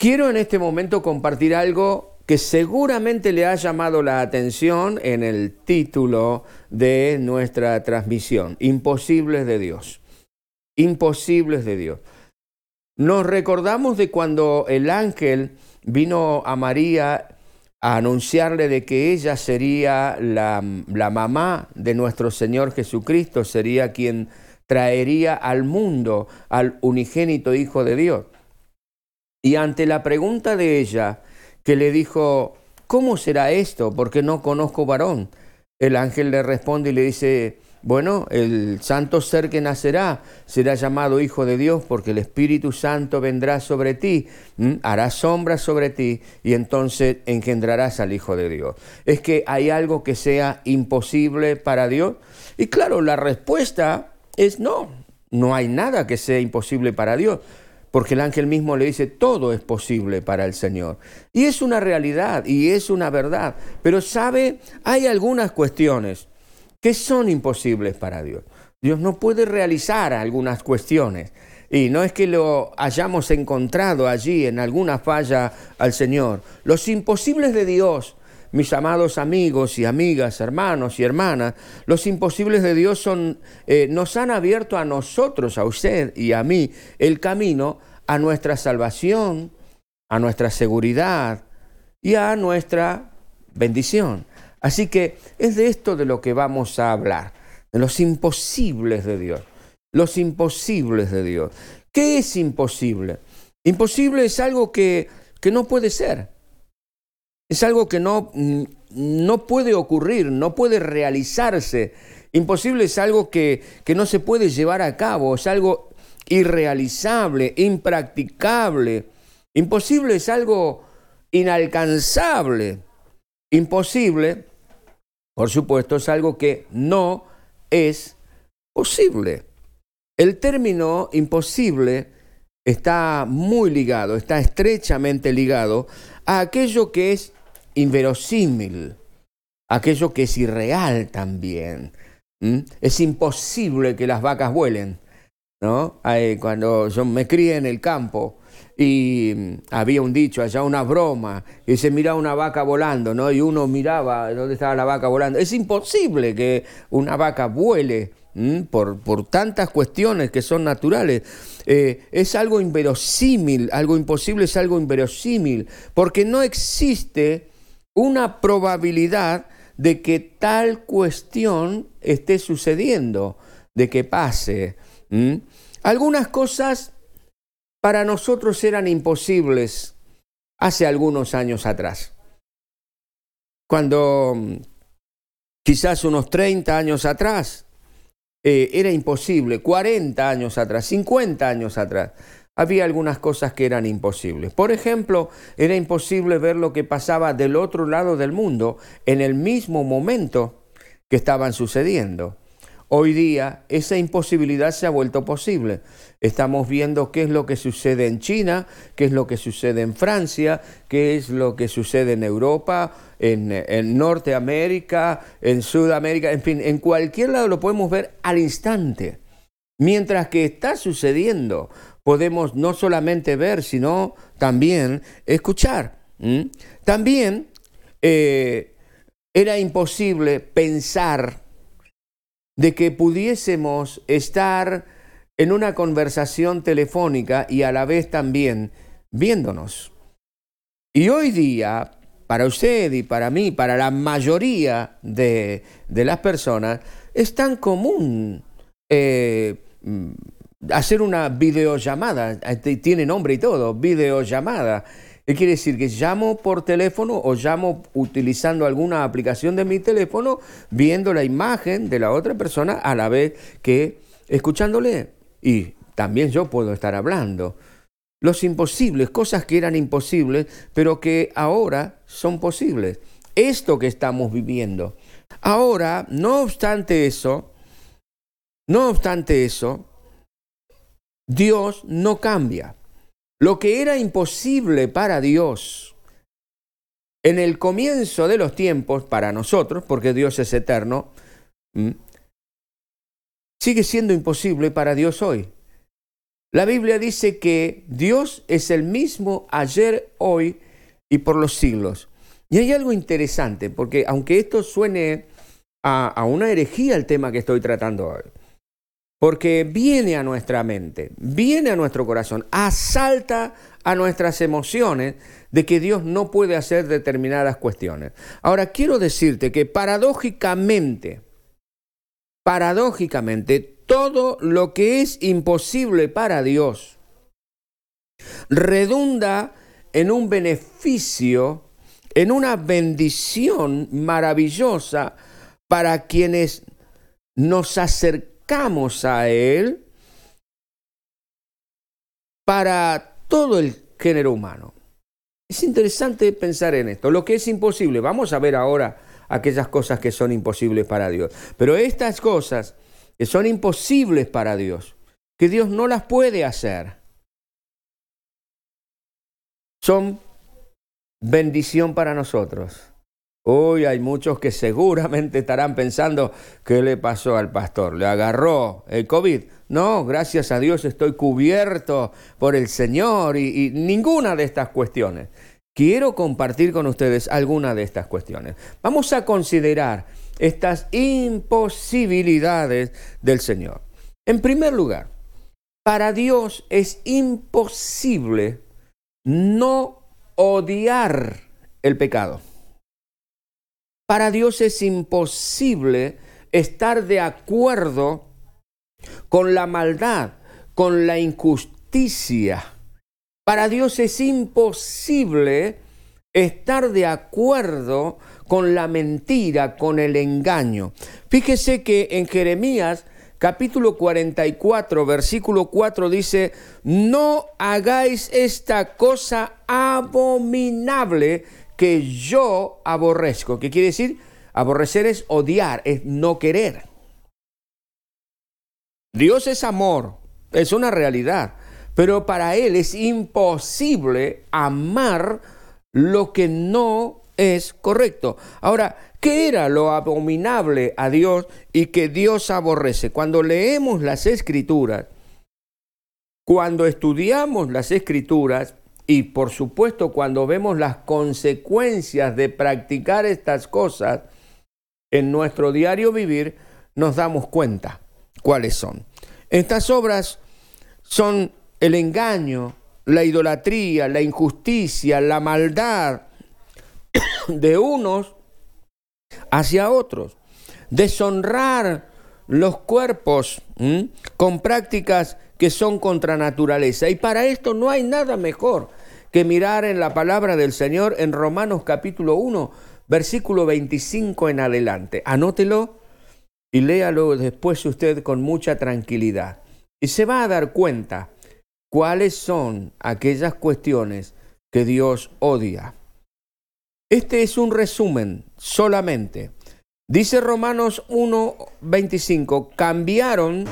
Quiero en este momento compartir algo que seguramente le ha llamado la atención en el título de nuestra transmisión, Imposibles de Dios. Imposibles de Dios. Nos recordamos de cuando el ángel vino a María a anunciarle de que ella sería la, la, mamá de nuestro Señor Jesucristo, sería quien traería al mundo al unigénito Hijo de Dios. Y ante la pregunta de ella, que le dijo, ¿cómo será esto? Porque no conozco varón. El ángel le responde y le dice, bueno, el santo ser que nacerá será llamado Hijo de Dios porque el Espíritu Santo vendrá sobre ti, hará sombra sobre ti y entonces engendrarás al Hijo de Dios. ¿Es que hay algo que sea imposible para Dios? Y claro, la respuesta es no, no hay nada que sea imposible para Dios porque el ángel mismo le dice, todo es posible para el Señor. Y es una realidad y es una verdad, pero sabe, hay algunas cuestiones que son imposibles para Dios. Dios no puede realizar algunas cuestiones. Y no es que lo hayamos encontrado allí en alguna falla al Señor. Los imposibles de Dios mis amados amigos y amigas, hermanos y hermanas, los imposibles de Dios son, eh, nos han abierto a nosotros, a usted y a mí, el camino a nuestra salvación, a nuestra seguridad y a nuestra bendición. Así que es de esto de lo que vamos a hablar, de los imposibles de Dios, los imposibles de Dios. ¿Qué es imposible? Imposible es algo que, que no puede ser. Es algo que no, mm, no puede ocurrir, no puede realizarse. Imposible es algo que, que no se puede llevar a cabo, es algo irrealizable, impracticable. Imposible es algo inalcanzable. Imposible, por supuesto, es algo que no es posible. El término imposible está muy ligado, está estrechamente ligado a aquello que es inverosímil, aquello que es irreal también. Es imposible que las vacas vuelen. ¿no? cuando yo me crié en el campo y mm, había un dicho, allá una broma, y se miraba una vaca volando, ¿no? Y uno miraba dónde estaba la vaca volando. Es imposible que una vaca vuele por, por, tantas cuestiones que son naturales. Eh, es algo inverosímil, algo imposible es algo inverosímil, porque no existe una probabilidad de que tal cuestión esté sucediendo, de que pase. Algunas cosas para nosotros eran imposibles hace algunos años atrás. Cuando quizás unos 30 años atrás eh, era imposible, 40 años atrás, 50 años atrás había algunas cosas que eran imposibles. Por ejemplo, era imposible ver lo que pasaba del otro lado del mundo en el mismo momento que estaban sucediendo. Hoy día esa imposibilidad se ha vuelto posible. Estamos viendo qué es lo que sucede en China, qué es lo que sucede en Francia, qué es lo que sucede en Europa, en, en, Norteamérica, en Sudamérica, en fin, en cualquier lado lo podemos ver al instante. Mientras que está sucediendo podemos no solamente ver, sino también escuchar. También eh, era imposible pensar de que pudiésemos estar en una conversación telefónica y a la vez también viéndonos. Y hoy día, para usted y para mí, para la mayoría de, las personas, es tan común eh, hacer una videollamada, este, tiene nombre y todo, videollamada. ¿Qué quiere decir? Que llamo por teléfono o llamo utilizando alguna aplicación de mi teléfono, viendo la imagen de la otra persona a la vez que escuchándole. Y también yo puedo estar hablando. Los imposibles, cosas que eran imposibles, pero que ahora son posibles. Esto que estamos viviendo. Ahora, no obstante eso, no obstante eso, Dios no cambia. Lo que era imposible para Dios en el comienzo de los tiempos, para nosotros, porque Dios es eterno, sigue siendo imposible para Dios hoy. La Biblia dice que Dios es el mismo ayer, hoy y por los siglos. Y hay algo interesante, porque aunque esto suene a, una herejía el tema que estoy tratando hoy, porque viene a nuestra mente, viene a nuestro corazón, asalta a nuestras emociones de que Dios no puede hacer determinadas cuestiones. Ahora, quiero decirte que paradójicamente, paradójicamente, todo lo que es imposible para Dios redunda en un beneficio, en una bendición maravillosa para quienes nos acercamos a Él, para todo el género humano. Es interesante pensar en esto. Lo que es imposible, vamos a ver ahora aquellas cosas que son imposibles para Dios. Pero estas cosas que son imposibles para Dios, que Dios no las puede hacer, son bendición para nosotros. Hoy hay muchos que seguramente estarán pensando, ¿qué le pasó al pastor? ¿Le agarró el COVID? No, gracias a Dios estoy cubierto por el Señor y, ninguna de estas cuestiones. Quiero compartir con ustedes alguna de estas cuestiones. Vamos a considerar estas imposibilidades del Señor. En primer lugar, para Dios es imposible no odiar el pecado. Para Dios es imposible estar de acuerdo con la maldad, con la injusticia. Para Dios es imposible estar de acuerdo con la mentira, con el engaño. Fíjese que en Jeremías capítulo 44, versículo 4 dice, no hagáis esta cosa abominable que yo aborrezco. ¿Qué quiere decir? Aborrecer es odiar, es no querer. Dios es amor, es una realidad, pero para Él es imposible amar lo que no es correcto. Ahora, ¿qué era lo abominable a Dios y que Dios aborrece? Cuando leemos las escrituras, cuando estudiamos las escrituras, y por supuesto, cuando vemos las consecuencias de practicar estas cosas en nuestro diario vivir, nos damos cuenta cuáles son. Estas obras son el engaño, la idolatría, la injusticia, la maldad de unos hacia otros, deshonrar los cuerpos con prácticas que son contra naturaleza. Y para esto no hay nada mejor que mirar en la palabra del Señor en Romanos capítulo 1, versículo 25 en adelante. Anótelo y léalo después usted con mucha tranquilidad. Y se va a dar cuenta cuáles son aquellas cuestiones que Dios odia. Este es un resumen solamente. Dice Romanos 1, 25, cambiaron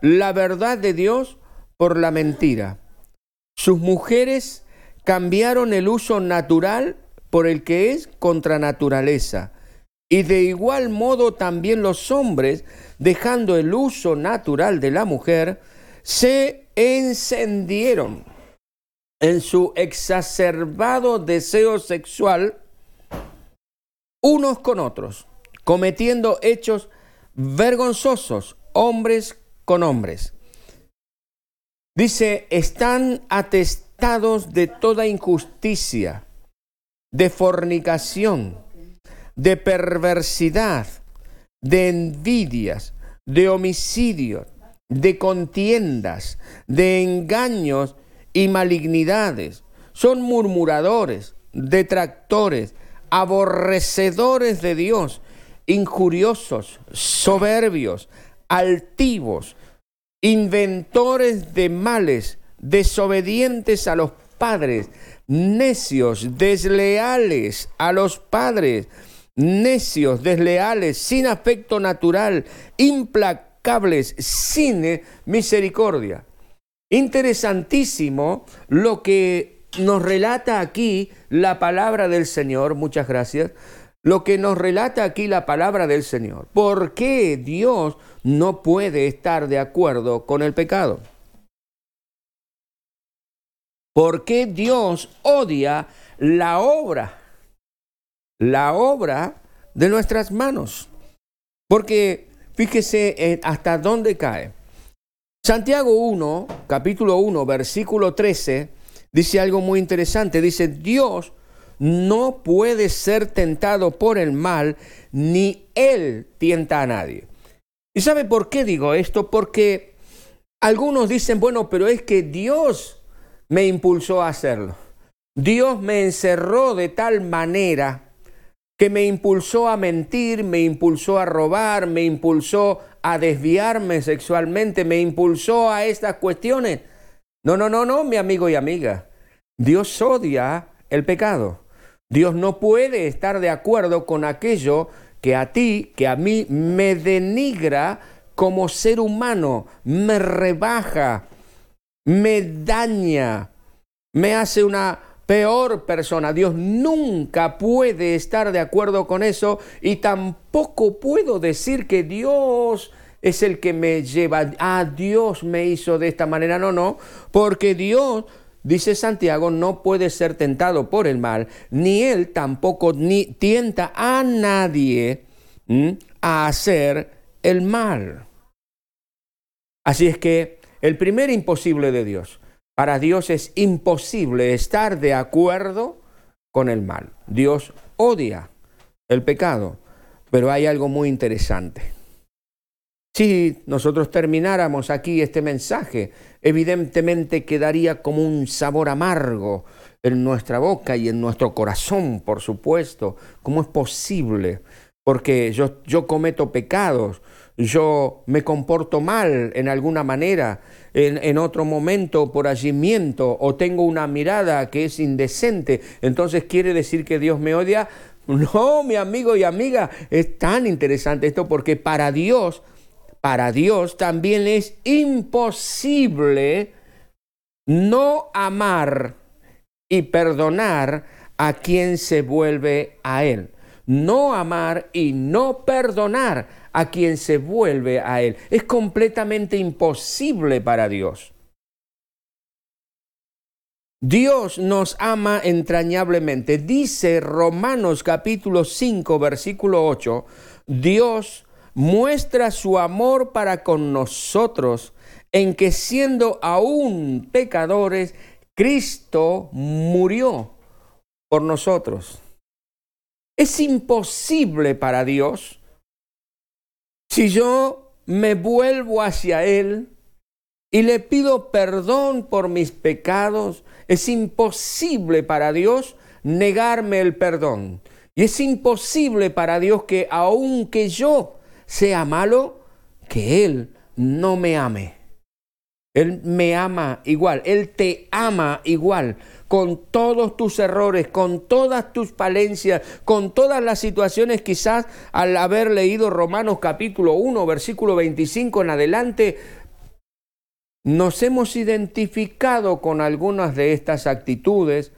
la verdad de Dios por la mentira. Sus mujeres cambiaron el uso natural por el que es contra naturaleza. Y de igual modo también los hombres, dejando el uso natural de la mujer, se encendieron en su exacerbado deseo sexual unos con otros, cometiendo hechos vergonzosos, hombres con hombres. Dice, están atestados de toda injusticia, de fornicación, de perversidad, de envidias, de homicidios, de contiendas, de engaños y malignidades. Son murmuradores, detractores, aborrecedores de Dios, injuriosos, soberbios, altivos, inventores de males, desobedientes a los padres, necios, desleales a los padres, necios, desleales, sin afecto natural, implacables, sin misericordia. Interesantísimo lo que nos relata aquí la palabra del Señor, muchas gracias, lo que nos relata aquí la palabra del Señor. ¿Por qué Dios no puede estar de acuerdo con el pecado? ¿Por qué Dios odia la obra? La obra de nuestras manos. Porque fíjese hasta dónde cae. Santiago 1, capítulo 1, versículo 13, dice algo muy interesante. Dice, Dios no puede ser tentado por el mal, ni Él tienta a nadie. ¿Y sabe por qué digo esto? Porque algunos dicen, bueno, pero es que Dios me impulsó a hacerlo. Dios me encerró de tal manera que me impulsó a mentir, me impulsó a robar, me impulsó a desviarme sexualmente, me impulsó a estas cuestiones. No, no, no, no, mi amigo y amiga. Dios odia el pecado. Dios no puede estar de acuerdo con aquello que a ti, que a mí me denigra como ser humano, me rebaja, me daña, me hace una peor persona. Dios nunca puede estar de acuerdo con eso y tampoco puedo decir que Dios es el que me lleva, ah, Dios me hizo de esta manera. No, no, porque Dios dice Santiago, no puede ser tentado por el mal, ni él tampoco ni tienta a nadie a hacer el mal. Así es que el primer imposible de Dios, para Dios es imposible estar de acuerdo con el mal. Dios odia el pecado, pero hay algo muy interesante. Si nosotros termináramos aquí este mensaje, evidentemente quedaría como un sabor amargo en nuestra boca y en nuestro corazón, por supuesto. ¿Cómo es posible? Porque yo, cometo pecados, yo me comporto mal en alguna manera, en, en, otro momento por allí miento o tengo una mirada que es indecente, entonces quiere decir que Dios me odia. No, mi amigo y amiga, es tan interesante esto porque para Dios para Dios también es imposible no amar y perdonar a quien se vuelve a Él. No amar y no perdonar a quien se vuelve a Él. Es completamente imposible para Dios. Dios nos ama entrañablemente. Dice Romanos capítulo 5, versículo 8, Dios muestra su amor para con nosotros en que siendo aún pecadores, Cristo murió por nosotros. Es imposible para Dios si yo me vuelvo hacia Él y le pido perdón por mis pecados, es imposible para Dios negarme el perdón. Y es imposible para Dios que aunque yo sea malo, que Él no me ame. Él me ama igual, Él te ama igual, con todos tus errores, con todas tus falencias, con todas las situaciones quizás al haber leído Romanos capítulo 1, versículo 25 en adelante, nos hemos identificado con algunas de estas actitudes,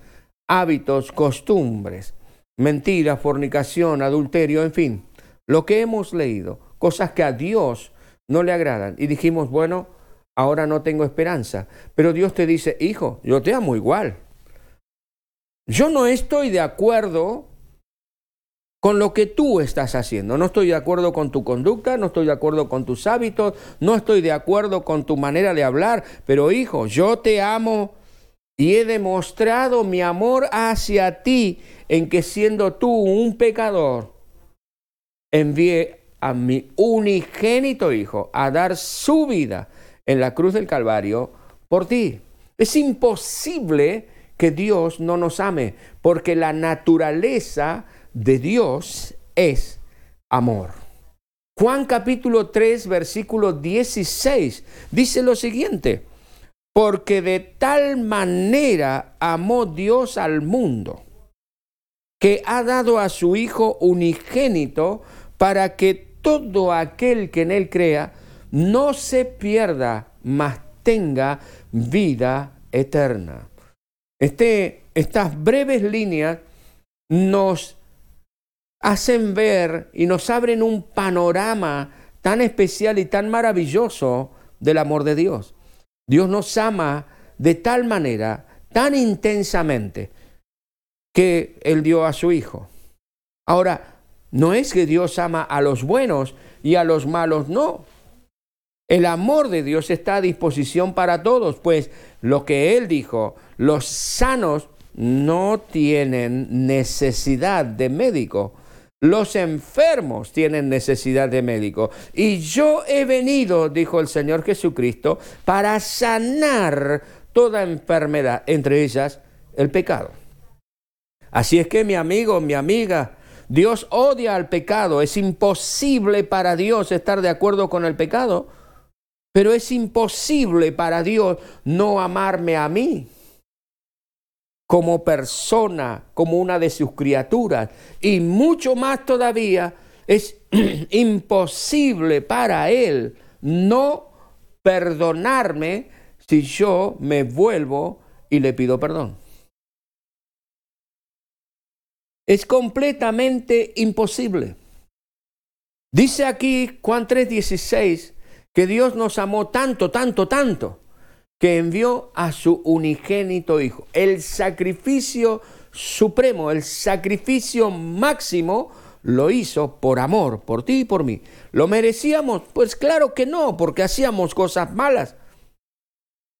hábitos, costumbres, mentira, fornicación, adulterio, en fin lo que hemos leído, cosas que a Dios no le agradan. Y dijimos, bueno, ahora no tengo esperanza. Pero Dios te dice, hijo, yo te amo igual. Yo no estoy de acuerdo con lo que tú estás haciendo. No estoy de acuerdo con tu conducta, no estoy de acuerdo con tus hábitos, no estoy de acuerdo con tu manera de hablar, pero hijo, yo te amo y he demostrado mi amor hacia ti en que siendo tú un pecador, envié a mi unigénito Hijo a dar su vida en la cruz del Calvario por ti. Es imposible que Dios no nos ame, porque la naturaleza de Dios es amor. Juan capítulo 3, versículo 16 dice lo siguiente, porque de tal manera amó Dios al mundo, que ha dado a su Hijo unigénito, para que todo aquel que en él crea no se pierda, mas tenga vida eterna. Este, estas breves líneas nos hacen ver y nos abren un panorama tan especial y tan maravilloso del amor de Dios. Dios nos ama de tal manera tan intensamente que Él dio a su Hijo. Ahora, no es que Dios ama a los buenos y a los malos, no. El amor de Dios está a disposición para todos, pues lo que Él dijo, los sanos no tienen necesidad de médico. Los enfermos tienen necesidad de médico. Y yo he venido, dijo el Señor Jesucristo, para sanar toda enfermedad, entre ellas el pecado. Así es que mi amigo, mi amiga, Dios odia al pecado. Es imposible para Dios estar de acuerdo con el pecado, pero es imposible para Dios no amarme a mí como persona, como una de sus criaturas. Y mucho más todavía, es imposible para Él no perdonarme si yo me vuelvo y le pido perdón. Es completamente imposible. Dice aquí Juan 3:16 que Dios nos amó tanto, tanto, tanto, que envió a su unigénito Hijo. El sacrificio supremo, el sacrificio máximo, lo hizo por amor, por ti y por mí. ¿Lo merecíamos? Pues claro que no, porque hacíamos cosas malas,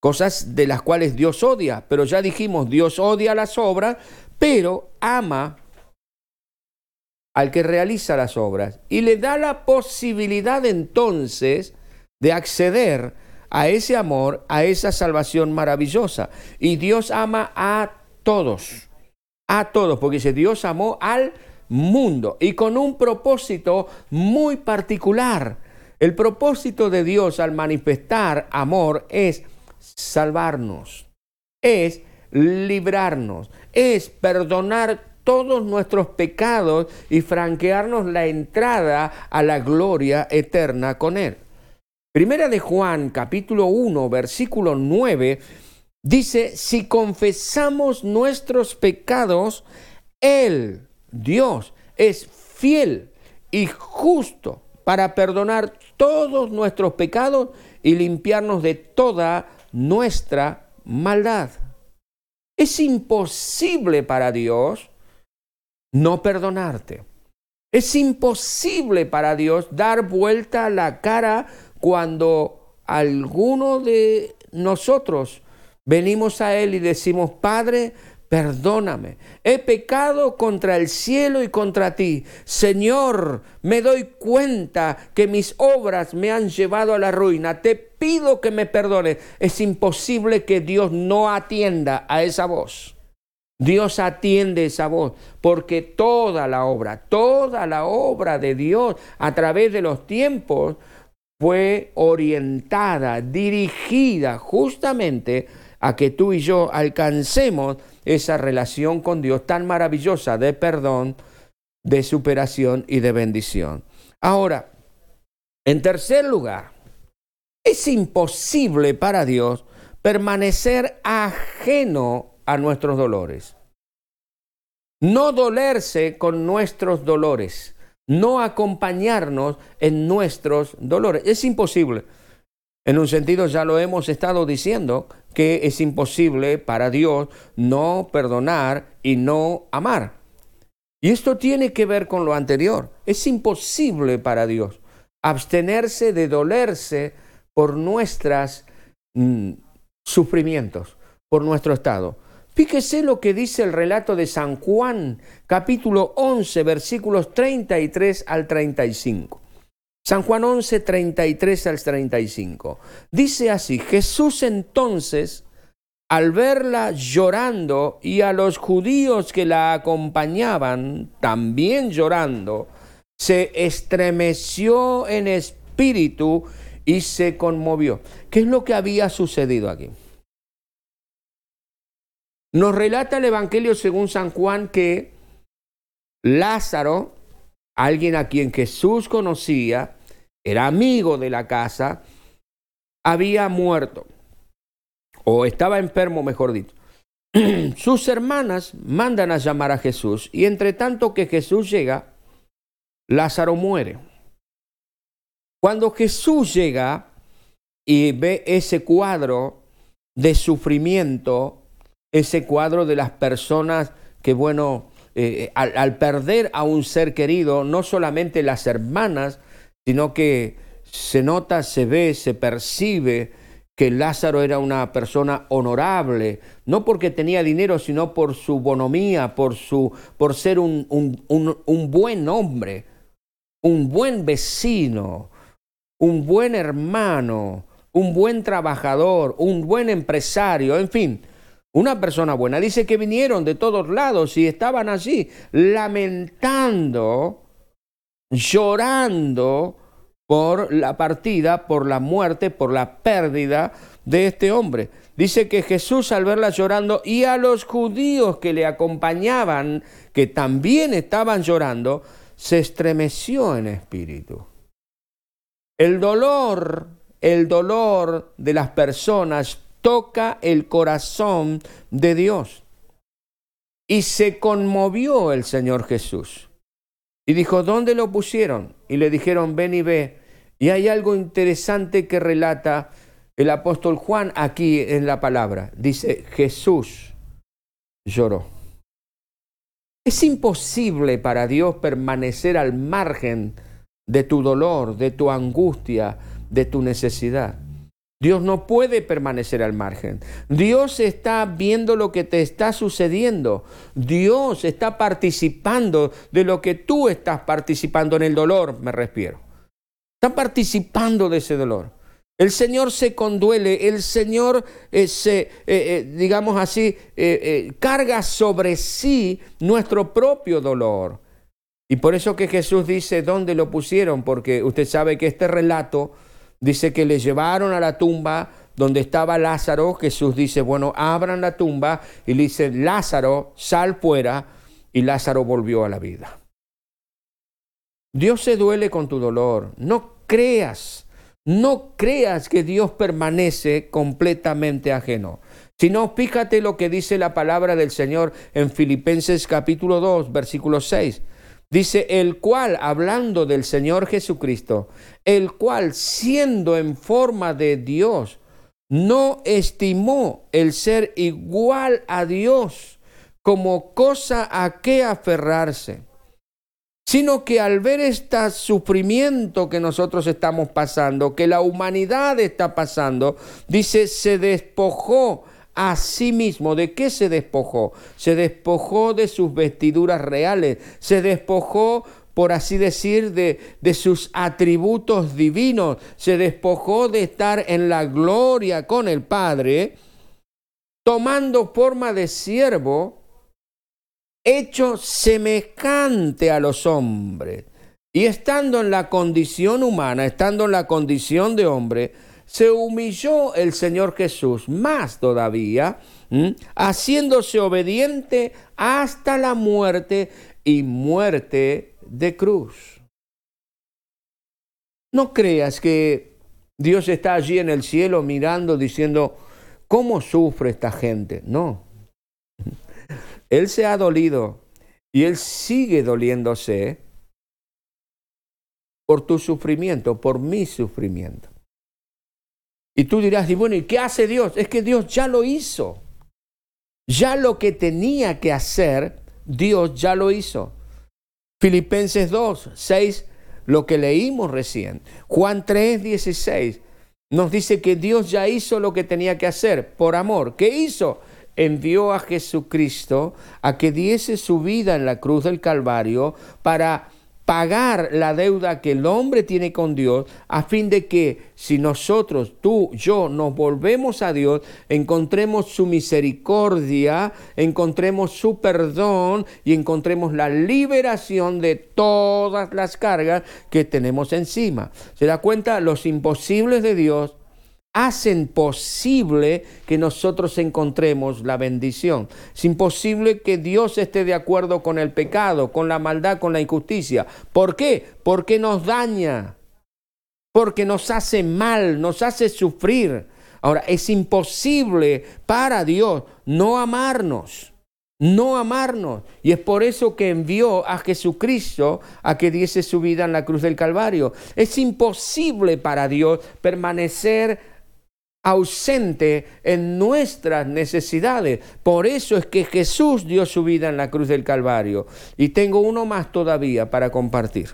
cosas de las cuales Dios odia. Pero ya dijimos, Dios odia las obras, pero ama al que realiza las obras y le da la posibilidad entonces de acceder a ese amor, a esa salvación maravillosa. Y Dios ama a todos, a todos, porque dice, Dios amó al mundo y con un propósito muy particular. El propósito de Dios al manifestar amor es salvarnos, es librarnos, es perdonar todos nuestros pecados y franquearnos la entrada a la gloria eterna con Él. Primera de Juan, capítulo 1, versículo 9, dice, si confesamos nuestros pecados, Él, Dios, es fiel y justo para perdonar todos nuestros pecados y limpiarnos de toda nuestra maldad. Es imposible para Dios no perdonarte. Es imposible para Dios dar vuelta la cara cuando alguno de nosotros venimos a Él y decimos, Padre, perdóname, he pecado contra el cielo y contra ti. Señor, me doy cuenta que mis obras me han llevado a la ruina. Te pido que me perdones. Es imposible que Dios no atienda a esa voz. Dios atiende esa voz, porque toda la obra, toda la obra de Dios a través de los tiempos fue orientada, dirigida justamente a que tú y yo alcancemos esa relación con Dios tan maravillosa de perdón, de superación y de bendición. Ahora, en tercer lugar, es imposible para Dios permanecer ajeno a nuestros dolores. No dolerse con nuestros dolores no acompañarnos en nuestros dolores. Es imposible. En un sentido ya lo hemos estado diciendo, que es imposible para Dios no perdonar y no amar. Y esto tiene que ver con lo anterior. Es imposible para Dios abstenerse de dolerse por nuestros mm, sufrimientos, por nuestro estado. Fíjese lo que dice el relato de San Juan, capítulo 11, versículos 33 al 35. San Juan 11, 33 al 35. Dice así, Jesús entonces, al verla llorando y a los judíos que la acompañaban también llorando, se estremeció en espíritu y se conmovió. ¿Qué es lo que había sucedido aquí? Nos relata el Evangelio según San Juan que Lázaro, alguien a quien Jesús conocía, era amigo de la casa, había muerto, o estaba enfermo, mejor dicho. Sus hermanas mandan a llamar a Jesús y entre tanto que Jesús llega, Lázaro muere. Cuando Jesús llega y ve ese cuadro de sufrimiento, ese cuadro de las personas que, bueno, eh, al, al perder a un ser querido, no solamente las hermanas, sino que se nota, se ve, se percibe que Lázaro era una persona honorable, no porque tenía dinero, sino por su bonomía, por, su, por ser un, un, buen hombre, un buen vecino, un buen hermano, un buen trabajador, un buen empresario, en fin, una persona buena. Dice que vinieron de todos lados y estaban allí lamentando, llorando por la partida, por la muerte, por la pérdida de este hombre. Dice que Jesús al verla llorando y a los judíos que le acompañaban, que también estaban llorando, se estremeció en espíritu. El dolor, el dolor de las personas toca el corazón de Dios. Y se conmovió el Señor Jesús. Y dijo, ¿dónde lo pusieron? Y le dijeron, ven y ve. Y hay algo interesante que relata el apóstol Juan aquí en la palabra. Dice, Jesús lloró. Es imposible para Dios permanecer al margen de tu dolor, de tu angustia, de tu necesidad. Dios no puede permanecer al margen. Dios está viendo lo que te está sucediendo. Dios está participando de lo que tú estás participando en el dolor, me refiero. Está participando de ese dolor. El Señor se conduele, el Señor eh, se, eh, eh, digamos así, carga sobre sí nuestro propio dolor. Y por eso que Jesús dice, ¿dónde lo pusieron? Porque usted sabe que este relato dice que le llevaron a la tumba donde estaba Lázaro. Jesús dice, bueno, abran la tumba y le dice, Lázaro, sal fuera. Y Lázaro volvió a la vida. Dios se duele con tu dolor. No creas, no creas que Dios permanece completamente ajeno. Sino fíjate lo que dice la palabra del Señor en Filipenses capítulo 2, versículo 6. Dice, el cual, hablando del Señor Jesucristo, el cual, siendo en forma de Dios, no estimó el ser igual a Dios como cosa a que aferrarse sino que al ver este sufrimiento que nosotros estamos pasando, que la humanidad está pasando, dice, se despojó a sí mismo. ¿De qué se despojó? Se despojó de sus vestiduras reales, se despojó por así decir, de, de, sus atributos divinos, se despojó de estar en la gloria con el Padre, tomando forma de siervo, hecho semejante a los hombres. Y estando en la condición humana, estando en la condición de hombre, se humilló el Señor Jesús más todavía, haciéndose obediente hasta la muerte y muerte de cruz. No creas que Dios está allí en el cielo mirando, diciendo, ¿cómo sufre esta gente? No. Él se ha dolido y Él sigue doliéndose por tu sufrimiento, por mi sufrimiento. Y tú dirás, y bueno, ¿y qué hace Dios? Es que Dios ya lo hizo. Ya lo que tenía que hacer, Dios ya lo hizo. Filipenses 2, 6, lo que leímos recién. Juan 3, 16 nos dice que Dios ya hizo lo que tenía que hacer por amor. ¿Qué hizo? envió a Jesucristo a que diese su vida en la cruz del Calvario para pagar la deuda que el hombre tiene con Dios, a fin de que si nosotros, tú, yo, nos volvemos a Dios, encontremos su misericordia, encontremos su perdón y encontremos la liberación de todas las cargas que tenemos encima. ¿Se da cuenta? Los imposibles de Dios hacen posible que nosotros encontremos la bendición. Es imposible que Dios esté de acuerdo con el pecado, con la maldad, con la injusticia. ¿Por qué? Porque nos daña, porque nos hace mal, nos hace sufrir. Ahora, es imposible para Dios no amarnos, no amarnos. Y es por eso que envió a Jesucristo a que diese su vida en la cruz del Calvario. Es imposible para Dios permanecer ausente en nuestras necesidades. Por eso es que Jesús dio su vida en la cruz del Calvario. Y tengo uno más todavía para compartir.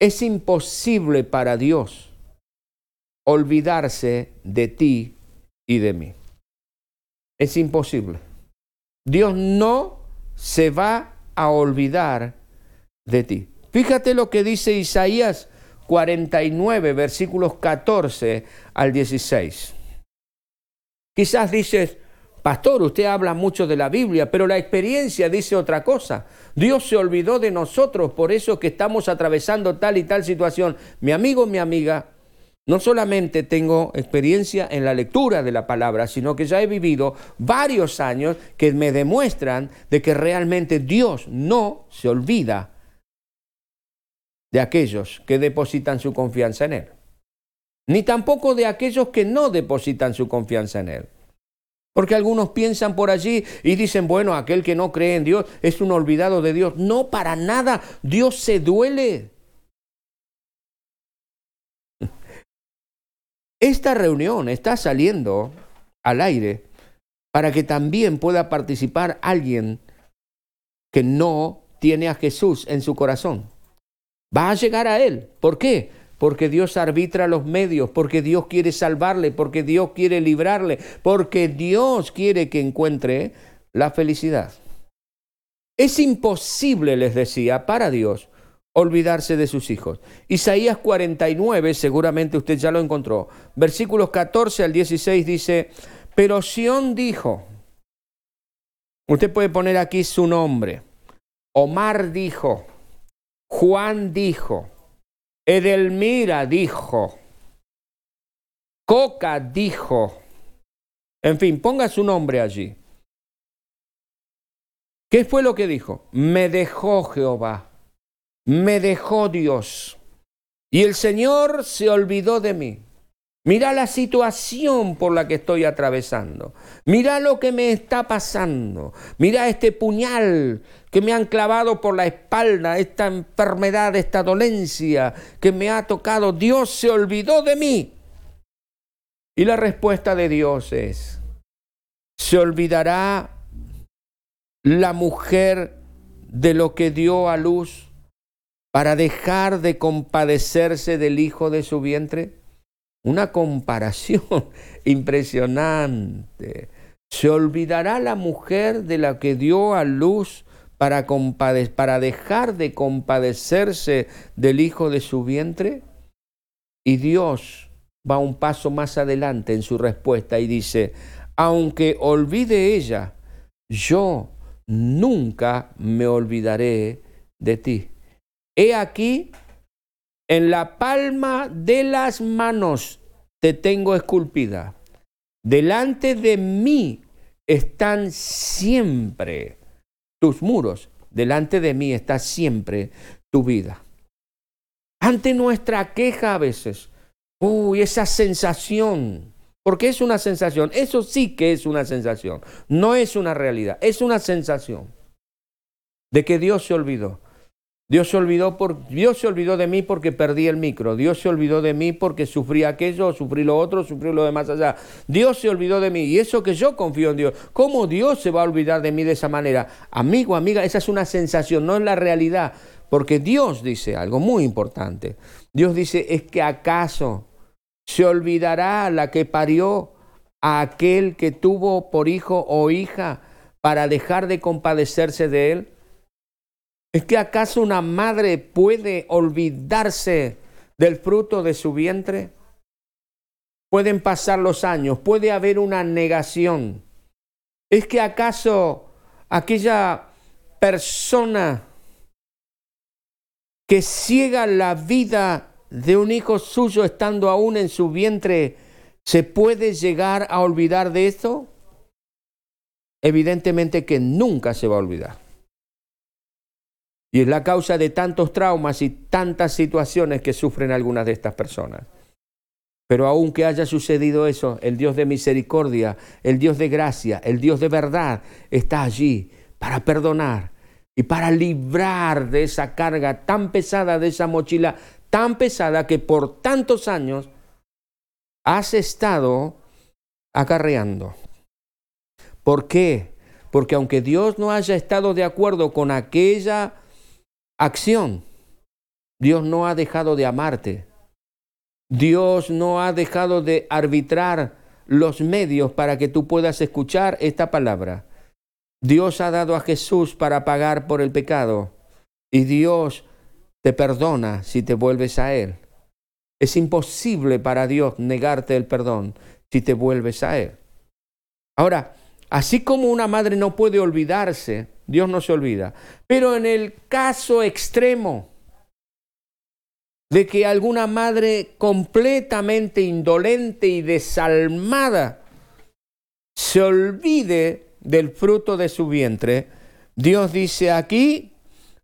Es imposible para Dios olvidarse de ti y de mí. Es imposible. Dios no se va a olvidar de ti. Fíjate lo que dice Isaías 49, versículos 14 al 16. Quizás dices, pastor, usted habla mucho de la Biblia, pero la experiencia dice otra cosa. Dios se olvidó de nosotros, por eso que estamos atravesando tal y tal situación. Mi amigo, mi amiga, no solamente tengo experiencia en la lectura de la palabra, sino que ya he vivido varios años que me demuestran de que realmente Dios no se olvida de aquellos que depositan su confianza en Él, ni tampoco de aquellos que no depositan su confianza en Él. Porque algunos piensan por allí y dicen, bueno, aquel que no cree en Dios es un olvidado de Dios. No, para nada, Dios se duele. Esta reunión está saliendo al aire para que también pueda participar alguien que no tiene a Jesús en su corazón va a llegar a Él. ¿Por qué? Porque Dios arbitra los medios, porque Dios quiere salvarle, porque Dios quiere librarle, porque Dios quiere que encuentre la felicidad. Es imposible, les decía, para Dios olvidarse de sus hijos. Isaías 49, seguramente usted ya lo encontró, versículos 14 al 16 dice, pero Sión dijo, usted puede poner aquí su nombre, Omar dijo, Juan dijo, Edelmira dijo, Coca dijo, en fin, ponga su nombre allí. ¿Qué fue lo que dijo? Me dejó Jehová, me dejó Dios, y el Señor se olvidó de mí. Mira la situación por la que estoy atravesando. Mira lo que me está pasando. Mira este puñal que me han clavado por la espalda, esta enfermedad, esta dolencia que me ha tocado. Dios se olvidó de mí. Y la respuesta de Dios es, ¿se olvidará la mujer de lo que dio a luz para dejar de compadecerse del hijo de su vientre? Una comparación impresionante. ¿Se olvidará la mujer de la que dio a luz para, dejar de compadecerse del hijo de su vientre? Y Dios va un paso más adelante en su respuesta y dice, aunque olvide ella, yo nunca me olvidaré de ti. He aquí en la palma de las manos te tengo esculpida. Delante de mí están siempre tus muros. Delante de mí está siempre tu vida. Ante nuestra queja a veces, uy, esa sensación, porque es una sensación, eso sí que es una sensación, no es una realidad, es una sensación de que Dios se olvidó. Dios se, olvidó por, Dios se olvidó de mí porque perdí el micro. Dios se olvidó de mí porque sufrí aquello, sufrí lo otro, sufrí lo demás allá. Dios se olvidó de mí. Y eso que yo confío en Dios. ¿Cómo Dios se va a olvidar de mí de esa manera? Amigo, amiga, esa es una sensación, no es la realidad. Porque Dios dice algo muy importante. Dios dice, es que acaso se olvidará la que parió a aquel que tuvo por hijo o hija para dejar de compadecerse de él. ¿Es que acaso una madre puede olvidarse del fruto de su vientre? Pueden pasar los años, puede haber una negación. ¿Es que acaso aquella persona que ciega la vida de un hijo suyo estando aún en su vientre, se puede llegar a olvidar de esto? Evidentemente que nunca se va a olvidar. Y es la causa de tantos traumas y tantas situaciones que sufren algunas de estas personas. Pero aunque haya sucedido eso, el Dios de misericordia, el Dios de gracia, el Dios de verdad está allí para perdonar y para librar de esa carga tan pesada, de esa mochila tan pesada que por tantos años has estado acarreando. ¿Por qué? Porque aunque Dios no haya estado de acuerdo con aquella acción, Dios no ha dejado de amarte. Dios no ha dejado de arbitrar los medios para que tú puedas escuchar esta palabra. Dios ha dado a Jesús para pagar por el pecado y Dios te perdona si te vuelves a Él. Es imposible para Dios negarte el perdón si te vuelves a Él. Ahora, así como una madre no puede olvidarse, Dios no se olvida, pero en el caso extremo de que alguna madre completamente indolente y desalmada se olvide del fruto de su vientre, Dios dice aquí,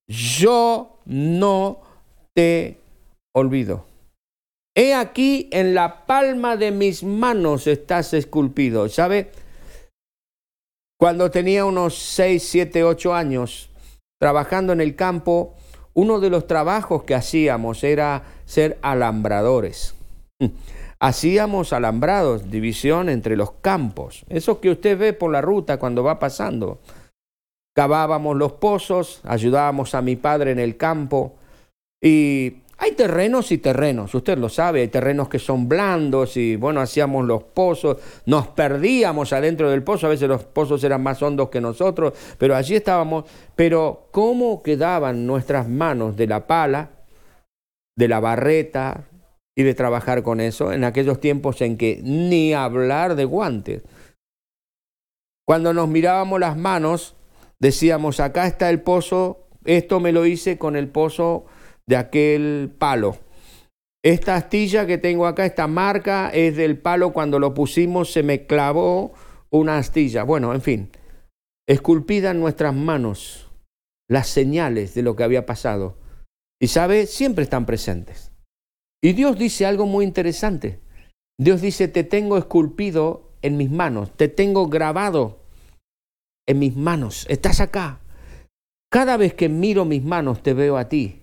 yo no te olvido. He aquí en la palma de mis manos estás esculpido. ¿Sabe? Cuando tenía unos 6, 7, 8 años, trabajando en el campo, uno de los trabajos que hacíamos era ser alambradores. Hacíamos alambrados, división entre los campos. Eso que usted ve por la ruta cuando va pasando. Cavábamos los pozos, ayudábamos a mi padre en el campo y hay terrenos y terrenos, usted lo sabe, hay terrenos que son blandos y bueno, hacíamos los pozos, nos perdíamos adentro del pozo, a veces los pozos eran más hondos que nosotros, pero allí estábamos, pero ¿cómo quedaban nuestras manos de la pala, de la barreta y de trabajar con eso en aquellos tiempos en que ni hablar de guantes? Cuando nos mirábamos las manos, decíamos, acá está el pozo, esto me lo hice con el pozo de aquel palo. Esta astilla que tengo acá, esta marca, es del palo cuando lo pusimos, se me clavó una astilla. Bueno, en fin, esculpida en nuestras manos las señales de lo que había pasado. Y sabe, siempre están presentes. Y Dios dice algo muy interesante. Dios dice, te tengo esculpido en mis manos, te tengo grabado en mis manos, estás acá. Cada vez que miro mis manos te veo a ti.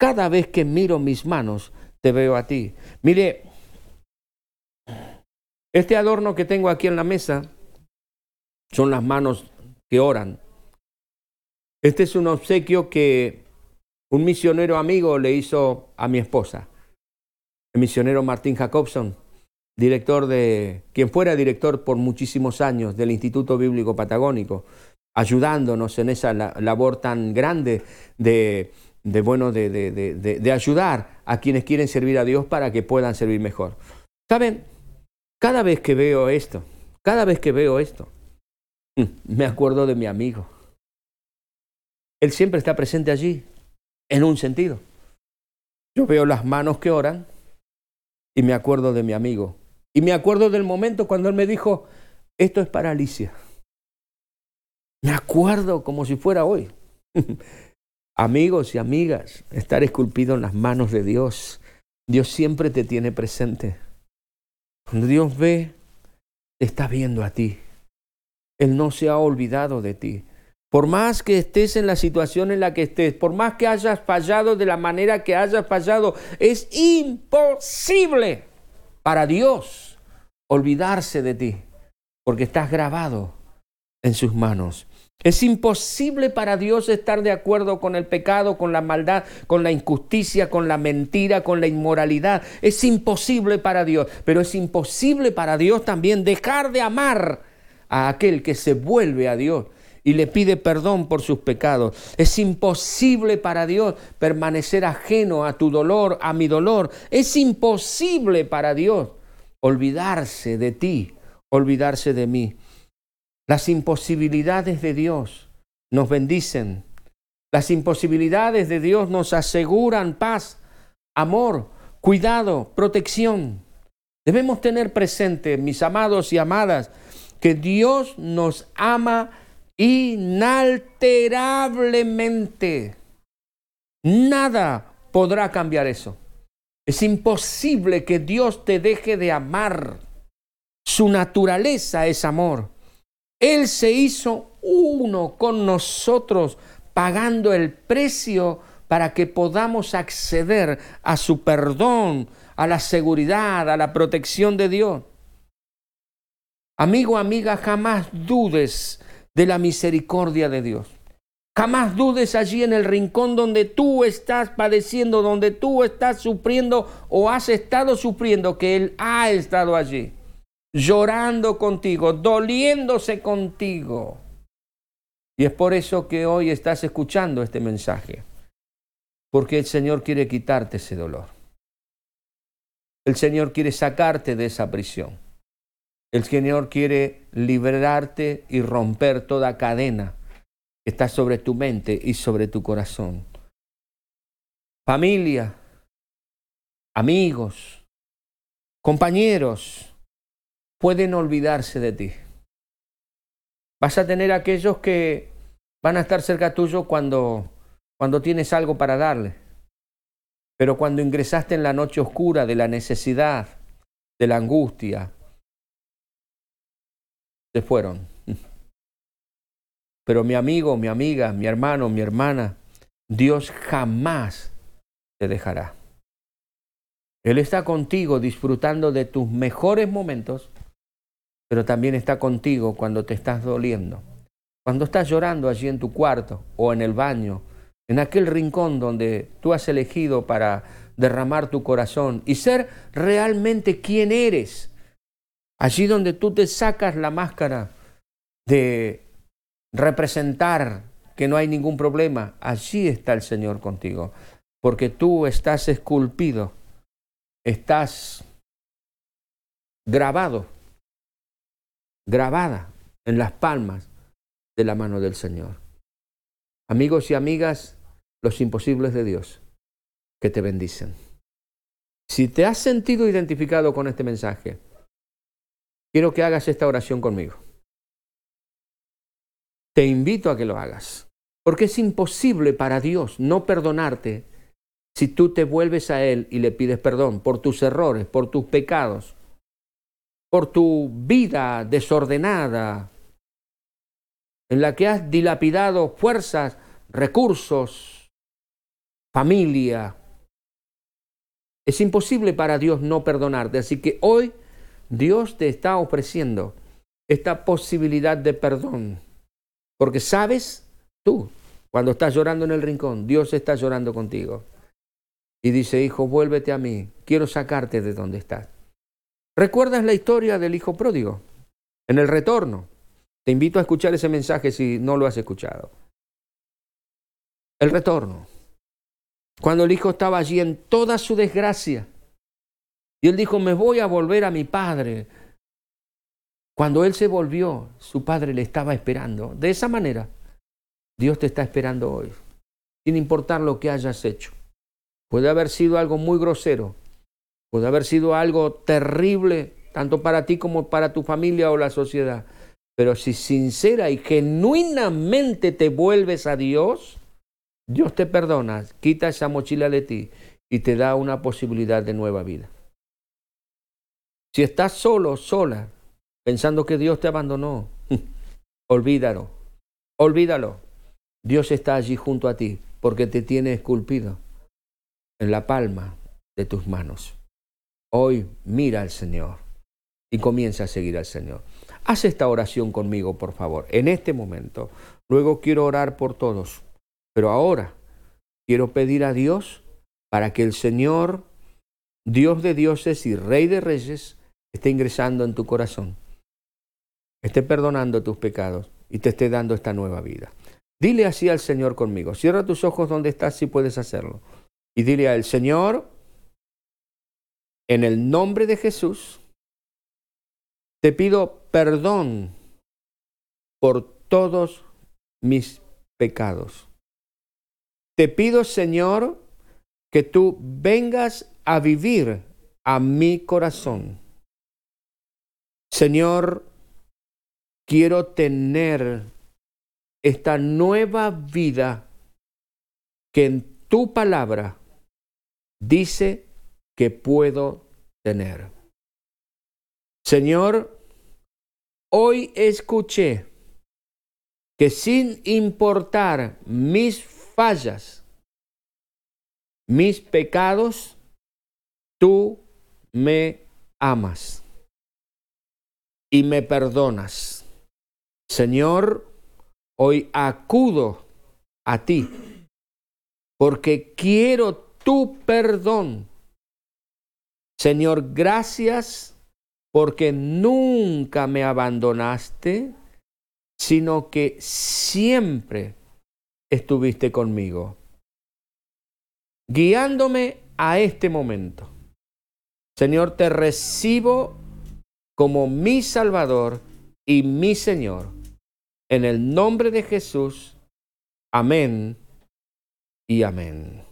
Cada vez que miro mis manos, te veo a ti. Mire, este adorno que tengo aquí en la mesa son las manos que oran. Este es un obsequio que un misionero amigo le hizo a mi esposa, el misionero Martín Jacobson, director de, quien fuera director por muchísimos años del Instituto Bíblico Patagónico, ayudándonos en esa labor tan grande de de bueno, de, de, de, ayudar a quienes quieren servir a Dios para que puedan servir mejor. ¿Saben? Cada vez que veo esto, cada vez que veo esto, mm, me acuerdo de mi amigo. Él siempre está presente allí, en un sentido. Yo veo las manos que oran y me acuerdo de mi amigo. Y me acuerdo del momento cuando él me dijo, esto es para Alicia. Me acuerdo como si fuera hoy. Amigos y amigas, estar esculpido en las manos de Dios. Dios siempre te tiene presente. Cuando Dios ve, te está viendo a ti. Él no se ha olvidado de ti. Por más que estés en la situación en la que estés, por más que hayas fallado de la manera que hayas fallado, es imposible para Dios olvidarse de ti, porque estás grabado en sus manos. Es imposible para Dios estar de acuerdo con el pecado, con la maldad, con la injusticia, con la mentira, con la inmoralidad. Es imposible para Dios, pero es imposible para Dios también dejar de amar a aquel que se vuelve a Dios y le pide perdón por sus pecados. Es imposible para Dios permanecer ajeno a tu dolor, a mi dolor. Es imposible para Dios olvidarse de ti, olvidarse de mí. Las imposibilidades de Dios nos bendicen. Las imposibilidades de Dios nos aseguran paz, amor, cuidado, protección. Debemos tener presente, mis amados y amadas, que Dios nos ama inalterablemente. Nada podrá cambiar eso. Es imposible que Dios te deje de amar. Su naturaleza es amor. Él se hizo uno con nosotros, pagando el precio para que podamos acceder a su perdón, a la seguridad, a la protección de Dios. Amigo, amiga, jamás dudes de la misericordia de Dios. Jamás dudes allí en el rincón donde tú estás padeciendo, donde tú estás sufriendo o has estado sufriendo, que Él ha estado allí, llorando contigo, doliéndose contigo. Y es por eso que hoy estás escuchando este mensaje, porque el Señor quiere quitarte ese dolor. El Señor quiere sacarte de esa prisión. El Señor quiere liberarte y romper toda cadena que está sobre tu mente y sobre tu corazón. Familia, amigos, compañeros, pueden olvidarse de ti. Vas a tener aquellos que van a estar cerca tuyo cuando, cuando tienes algo para darle. Pero cuando ingresaste en la noche oscura de la necesidad, de la angustia, se fueron. Pero mi amigo, mi amiga, mi hermano, mi hermana, Dios jamás te dejará. Él está contigo disfrutando de tus mejores momentos, pero también está contigo cuando te estás doliendo, cuando estás llorando allí en tu cuarto o en el baño, en aquel rincón donde tú has elegido para derramar tu corazón y ser realmente quien eres, allí donde tú te sacas la máscara de representar que no hay ningún problema, allí está el Señor contigo, porque tú estás esculpido, estás grabado, grabada en las palmas de la mano del Señor. Amigos y amigas, los imposibles de Dios que te bendicen. Si te has sentido identificado con este mensaje, quiero que hagas esta oración conmigo. Te invito a que lo hagas, porque es imposible para Dios no perdonarte si tú te vuelves a Él y le pides perdón por tus errores, por tus pecados, por tu vida desordenada, en la que has dilapidado fuerzas, recursos, familia. Es imposible para Dios no perdonarte. Así que hoy Dios te está ofreciendo esta posibilidad de perdón. Porque sabes, tú, cuando estás llorando en el rincón, Dios está llorando contigo. Y dice, hijo, vuélvete a mí, quiero sacarte de donde estás. ¿Recuerdas la historia del hijo pródigo? En el retorno. Te invito a escuchar ese mensaje si no lo has escuchado. El retorno cuando el hijo estaba allí en toda su desgracia. Y él dijo, me voy a volver a mi padre. Cuando él se volvió, su padre le estaba esperando. De esa manera, Dios te está esperando hoy, sin importar lo que hayas hecho. Puede haber sido algo muy grosero, puede haber sido algo terrible, tanto para ti como para tu familia o la sociedad. Pero si sincera y genuinamente te vuelves a Dios, Dios te perdona, quita esa mochila de ti y te da una posibilidad de nueva vida. Si estás solo, sola, pensando que Dios te abandonó, olvídalo, olvídalo. Dios está allí junto a ti porque te tiene esculpido en la palma de tus manos. Hoy mira al Señor y comienza a seguir al Señor. Haz esta oración conmigo, por favor, en este momento. Luego quiero orar por todos. Pero ahora quiero pedir a Dios para que el Señor, Dios de dioses y Rey de reyes, esté ingresando en tu corazón, esté perdonando tus pecados y te esté dando esta nueva vida. Dile así al Señor conmigo. Cierra tus ojos donde estás si puedes hacerlo. Y dile al Señor, en el nombre de Jesús, te pido perdón por todos mis pecados. Te pido, Señor, que tú vengas a vivir a mi corazón. Señor, quiero tener esta nueva vida que en tu palabra dice que puedo tener. Señor, hoy escuché que sin importar mis fallas, mis pecados, tú me amas y me perdonas. Señor, hoy acudo a ti porque quiero tu perdón. Señor, gracias porque nunca me abandonaste, sino que siempre estuviste conmigo, guiándome a este momento. Señor, te recibo como mi Salvador y mi Señor. En el nombre de Jesús. Amén y amén.